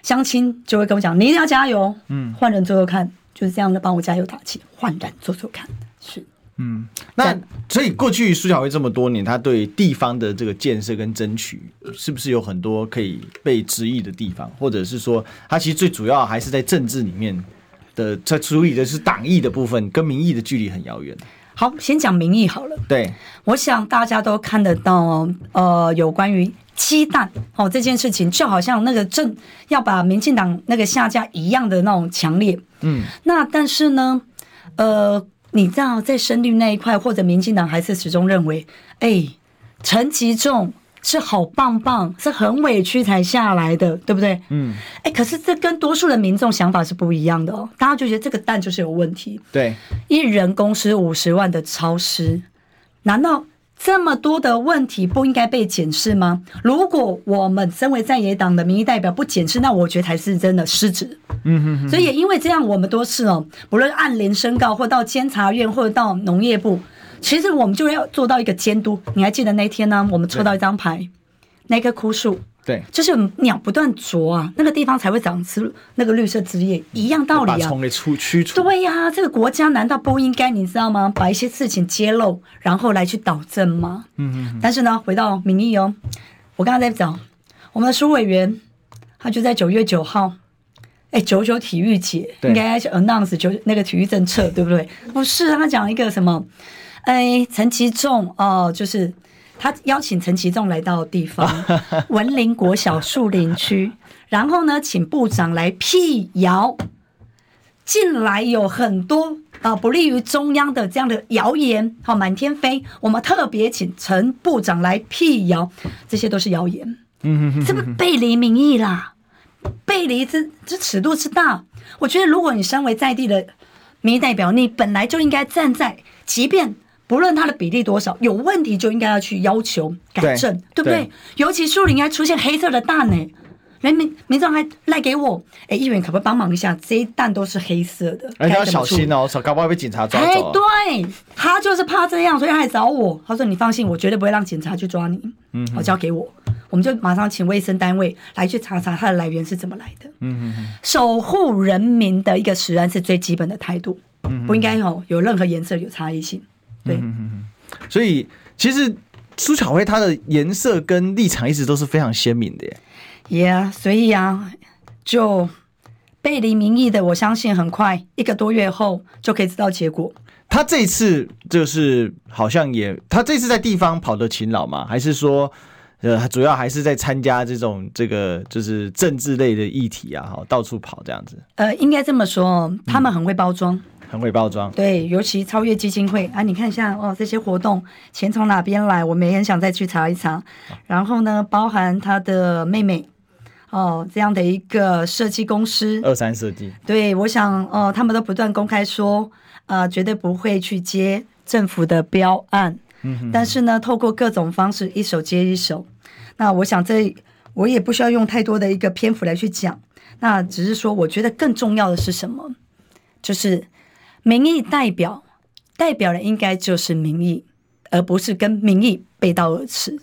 相亲就会跟我讲，你一定要加油，嗯，换人做做看。就是这样的，帮我加油打气，焕然做做看。是，嗯，那所以过去苏小慧这么多年，他对地方的这个建设跟争取，是不是有很多可以被质疑的地方？或者是说，他其实最主要还是在政治里面的，在处理的是党意的部分，跟民意的距离很遥远。好，先讲民意好了。对，我想大家都看得到，呃，有关于鸡蛋哦这件事情，就好像那个正要把民进党那个下架一样的那种强烈。嗯，那但是呢，呃，你知道在深绿那一块，或者民进党还是始终认为，哎，陈吉仲是好棒棒，是很委屈才下来的，对不对？嗯，哎，可是这跟多数的民众想法是不一样的哦，大家就觉得这个蛋就是有问题。对，一人公司五十万的超支，难道？这么多的问题不应该被检视吗？如果我们身为在野党的民意代表不检视，那我觉得才是真的失职。嗯哼哼。所以也因为这样，我们多次哦，不论按联申告，或到监察院，或者到农业部，其实我们就要做到一个监督。你还记得那天呢？我们抽到一张牌，那棵枯树。对，就是鸟不断啄啊，那个地方才会长出那个绿色枝叶，一样道理啊。把虫给出驱除。对呀、啊，这个国家难道不应该你知道吗？把一些事情揭露，然后来去导正吗？嗯嗯。但是呢，回到民意哦，我刚刚在讲我们的苏委员，他就在九月九号，哎，九九体育节应该是 announce 九那个体育政策，对不对？不是，他讲一个什么？哎，陈其重哦，就是。他邀请陈其仲来到地方 文林国小树林区，然后呢，请部长来辟谣。近来有很多啊不利于中央的这样的谣言，好满天飞。我们特别请陈部长来辟谣，这些都是谣言。嗯哼，这不背离民意啦，背离这这尺度之大。我觉得，如果你身为在地的民意代表，你本来就应该站在，即便。不论它的比例多少，有问题就应该要去要求改正，对，对不对？对，尤其树林还出现黑色的蛋呢，人民民众还赖给我，哎，议员可不可以帮忙一下？这一蛋都是黑色的，而且要小心哦，搞不好被警察抓走。哎，对，他就是怕这样，所以他来找我。他说：“你放心，我绝对不会让警察去抓你。”嗯，好，交给我，我们就马上请卫生单位来去查查它的来源是怎么来的。嗯嗯，守护人民的一个食安是最基本的态度，嗯，不应该有有任何颜色有差异性。对，嗯嗯，所以其实苏巧慧她的颜色跟立场一直都是非常鲜明的耶。Yeah，所以啊，就背离民意的，我相信很快一个多月后就可以知道结果。他这次就是好像也，他这次在地方跑的勤劳吗？还是说，呃，主要还是在参加这种这个就是政治类的议题啊，哈，到处跑这样子。呃，应该这么说，他们很会包装。嗯很会包装，对，尤其超越基金会啊，你看一下哦，这些活动钱从哪边来？我们也很想再去查一查。然后呢，包含他的妹妹哦，这样的一个设计公司，二三设计，对，我想哦，他们都不断公开说，呃，绝对不会去接政府的标案。嗯哼，但是呢，透过各种方式，一手接一手。那我想这我也不需要用太多的一个篇幅来去讲，那只是说，我觉得更重要的是什么？就是。民意代表代表的应该就是民意，而不是跟民意背道而驰。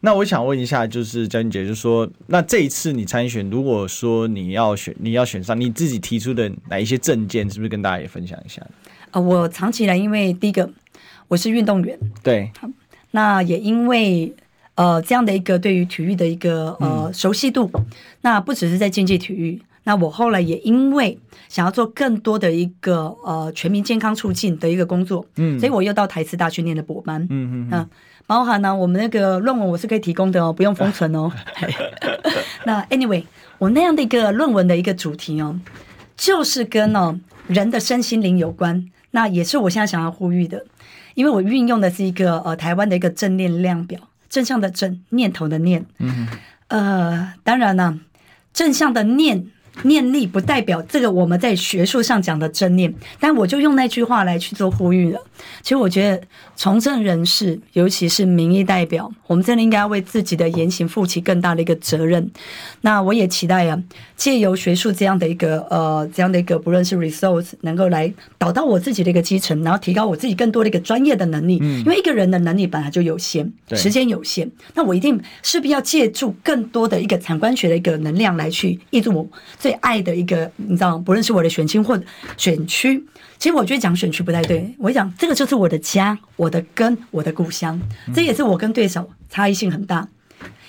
那我想问一下，就是嘉君姐，就是说，那这一次你参选，如果说你要选，你要选上，你自己提出的哪一些证件，是不是跟大家也分享一下？啊、呃，我长期以来，因为第一个我是运动员，对，那也因为呃这样的一个对于体育的一个呃熟悉度，嗯、那不只是在竞技体育。那我后来也因为想要做更多的一个呃全民健康促进的一个工作，嗯，所以我又到台师大去念的博班，嗯嗯嗯，包含呢我们那个论文我是可以提供的哦，不用封存哦。那 anyway，我那样的一个论文的一个主题哦，就是跟哦人的身心灵有关，那也是我现在想要呼吁的，因为我运用的是一个呃台湾的一个正念量表，正向的正，念头的念，嗯，呃，当然呢，正向的念。念力不代表这个我们在学术上讲的正念，但我就用那句话来去做呼吁了。其实我觉得从政人士，尤其是民意代表，我们真的应该要为自己的言行负起更大的一个责任。那我也期待啊，借由学术这样的一个呃这样的一个不论是 resource，能够来导到我自己的一个基层，然后提高我自己更多的一个专业的能力。嗯，因为一个人的能力本来就有限，时间有限，那我一定势必要借助更多的一个产官学的一个能量来去挹注我最爱的一个，你知道，不论是我的选区或选区，其实我觉得讲选区不太对，我讲这个就是我的家、我的根、我的故乡，这也是我跟对手差异性很大，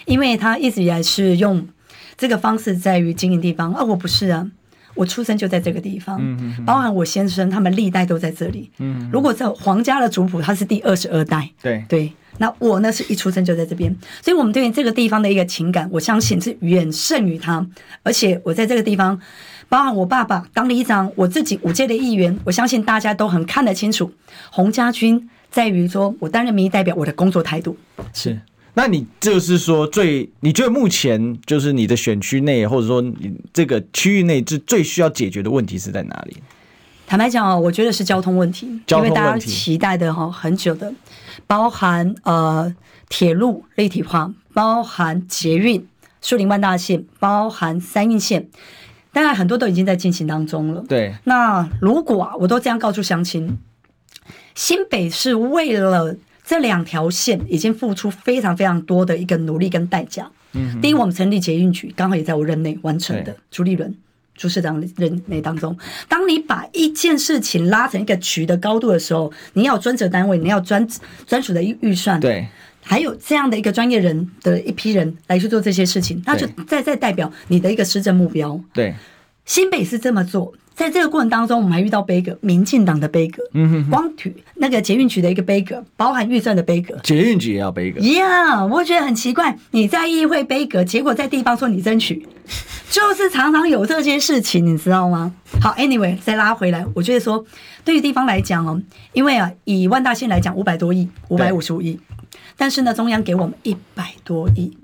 因为他一直以来是用这个方式在于经营地方，而我不是啊，我出生就在这个地方，包含我先生他们历代都在这里，如果在皇家的族谱，他是第二十二代，对对。那我呢，是一出生就在这边，所以我们对于这个地方的一个情感，我相信是远胜于他。而且我在这个地方，包含我爸爸当里长，我自己五届的议员，我相信大家都很看得清楚。洪家军在于说我担任民意代表，我的工作态度是。那你就是说最，你觉得目前就是你的选区内，或者说你这个区域内，最最需要解决的问题是在哪里？坦白讲哦，我觉得是交通问题，因为大家期待的哈很久的。包含呃铁路立体化，包含捷运树林万大线，包含三运线，当然很多都已经在进行当中了。对，那如果啊，我都这样告诉乡亲，新北市为了这两条线已经付出非常非常多的一个努力跟代价。嗯，第一，我们成立捷运局，刚好也在我任内完成的，朱立伦。朱市长任内当中，当你把一件事情拉成一个局的高度的时候，你要专责单位，你要专专属的预算，对，还有这样的一个专业人的一批人来去做这些事情，那就再再代表你的一个施政目标。对，新北是这么做。在这个过程当中，我们还遇到杯葛，民进党的杯葛，嗯哼，光体那个捷运局的一个杯葛，包含预算的杯葛，捷运局也要杯葛。Yeah，我觉得很奇怪，你在议会杯葛，结果在地方说你争取，就是常常有这些事情，你知道吗？好，Anyway，再拉回来，我觉得说，对于地方来讲哦，因为啊，以万大县来讲，五百多亿，五百五十五亿，但是呢，中央给我们一百多亿。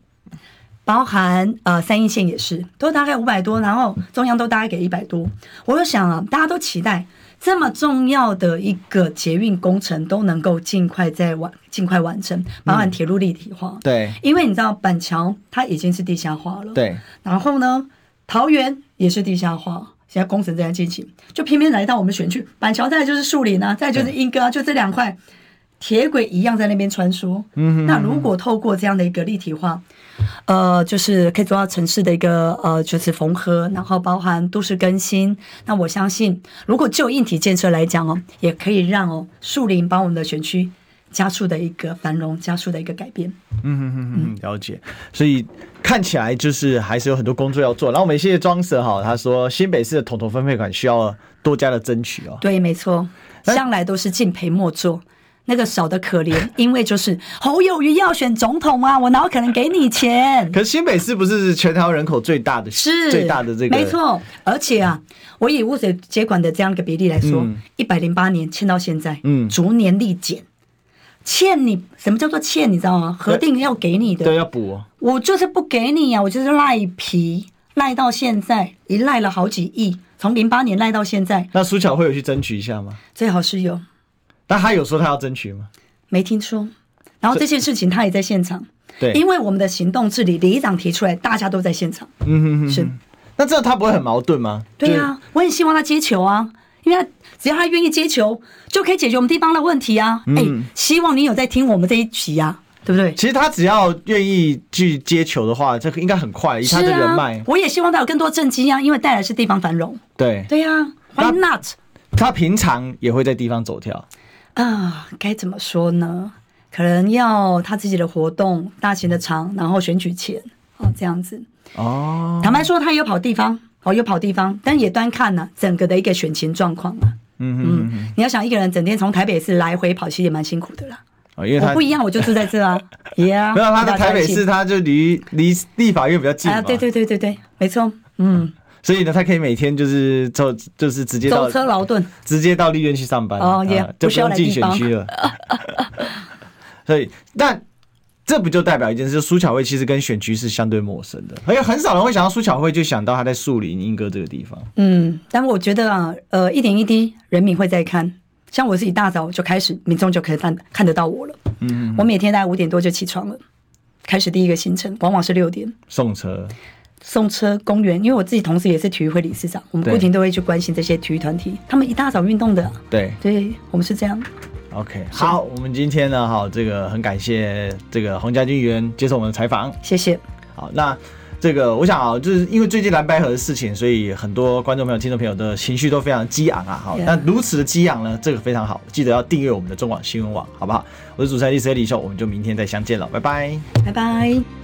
包含呃三一线也是，都大概五百多，然后中央都大概给一百多。我就想啊，大家都期待这么重要的一个捷运工程都能够尽快在完尽快完成，包含铁路立体化。嗯、对，因为你知道板桥它已经是地下化了。对，然后呢，桃园也是地下化，现在工程正在进行，就偏偏来到我们选区板桥，再就是树林啊，再就是莺歌啊，就这两块铁轨一样在那边穿梭。嗯哼，那如果透过这样的一个立体化。呃，就是可以做到城市的一个呃，就是缝合，然后包含都市更新。那我相信，如果就硬体建设来讲哦，也可以让哦树林帮我们的选区加速的一个繁荣，加速的一个改变。嗯嗯嗯嗯，了解。所以看起来就是还是有很多工作要做。然后我们谢谢庄 Sir 哈，他说新北市的统筹分配款需要多加的争取哦。对，没错，向来都是敬陪末座。那个少的可怜，因为就是侯友宜要选总统啊，我哪有可能给你钱？可是新北市不是全台湾人口最大的，是最大的这个，没错。而且啊，我以污水接管的这样一个比例来说，一百零八年欠到现在，嗯，逐年递减，欠你什么叫做欠？你知道吗？核定要给你的，对，要补啊。我就是不给你啊，我就是赖皮赖到现在，一赖了好几亿，从零八年赖到现在。那苏巧慧有去争取一下吗？最好是有。但他有说他要争取吗？没听说。然后这件事情他也在现场。对，因为我们的行动治理，里长提出来，大家都在现场。嗯哼哼。是。那这他不会很矛盾吗？对啊，我很希望他接球啊，因为只要他愿意接球，就可以解决我们地方的问题啊。哎、嗯，希望你有在听我们这一集啊，对不对？其实他只要愿意去接球的话，这个应该很快，以他的人脉、啊。我也希望他有更多政绩啊，因为带来是地方繁荣。对。对呀、啊，Why not？他平常也会在地方走跳。啊，该怎么说呢？可能要他自己的活动，大型的场，然后选举前哦，这样子哦。坦白说，他有跑地方，哦，有跑地方，但也端看呢、啊、整个的一个选情状况啊。嗯哼嗯嗯，你要想一个人整天从台北市来回跑，其实也蛮辛苦的啦。哦，因为他我不一样，我就住在这啊。耶啊，没有他在台北市，他就离离立法院比较近啊。对对对对对，没错，嗯。所以呢，他可以每天就是走，就是直接到舟车劳顿，直接到立院去上班哦，也、啊、不需要进选区了。所以，但这不就代表一件事？苏巧慧其实跟选区是相对陌生的，而且很少人会想到苏巧慧，就想到她在树林莺歌这个地方。嗯，但我觉得啊，呃，一点一滴，人民会在看。像我是一大早就开始，民众就可以看看得到我了。嗯，我每天大概五点多就起床了，开始第一个行程，往往是六点送车、送车、公园，因为我自己同时也是体育会理事长，我们不停都会去关心这些体育团体，他们一大早运动的。对，对，我们是这样。OK，好，我们今天呢，哈，这个很感谢这个洪家军议员接受我们的采访，谢谢。好，那。这个我想啊，就是因为最近蓝白河的事情，所以很多观众朋友、听众朋友的情绪都非常激昂啊。好，那如此的激昂呢，这个非常好，记得要订阅我们的中广新闻网，好不好？我是主持人历史黑领袖，我们就明天再相见了，拜拜，拜拜。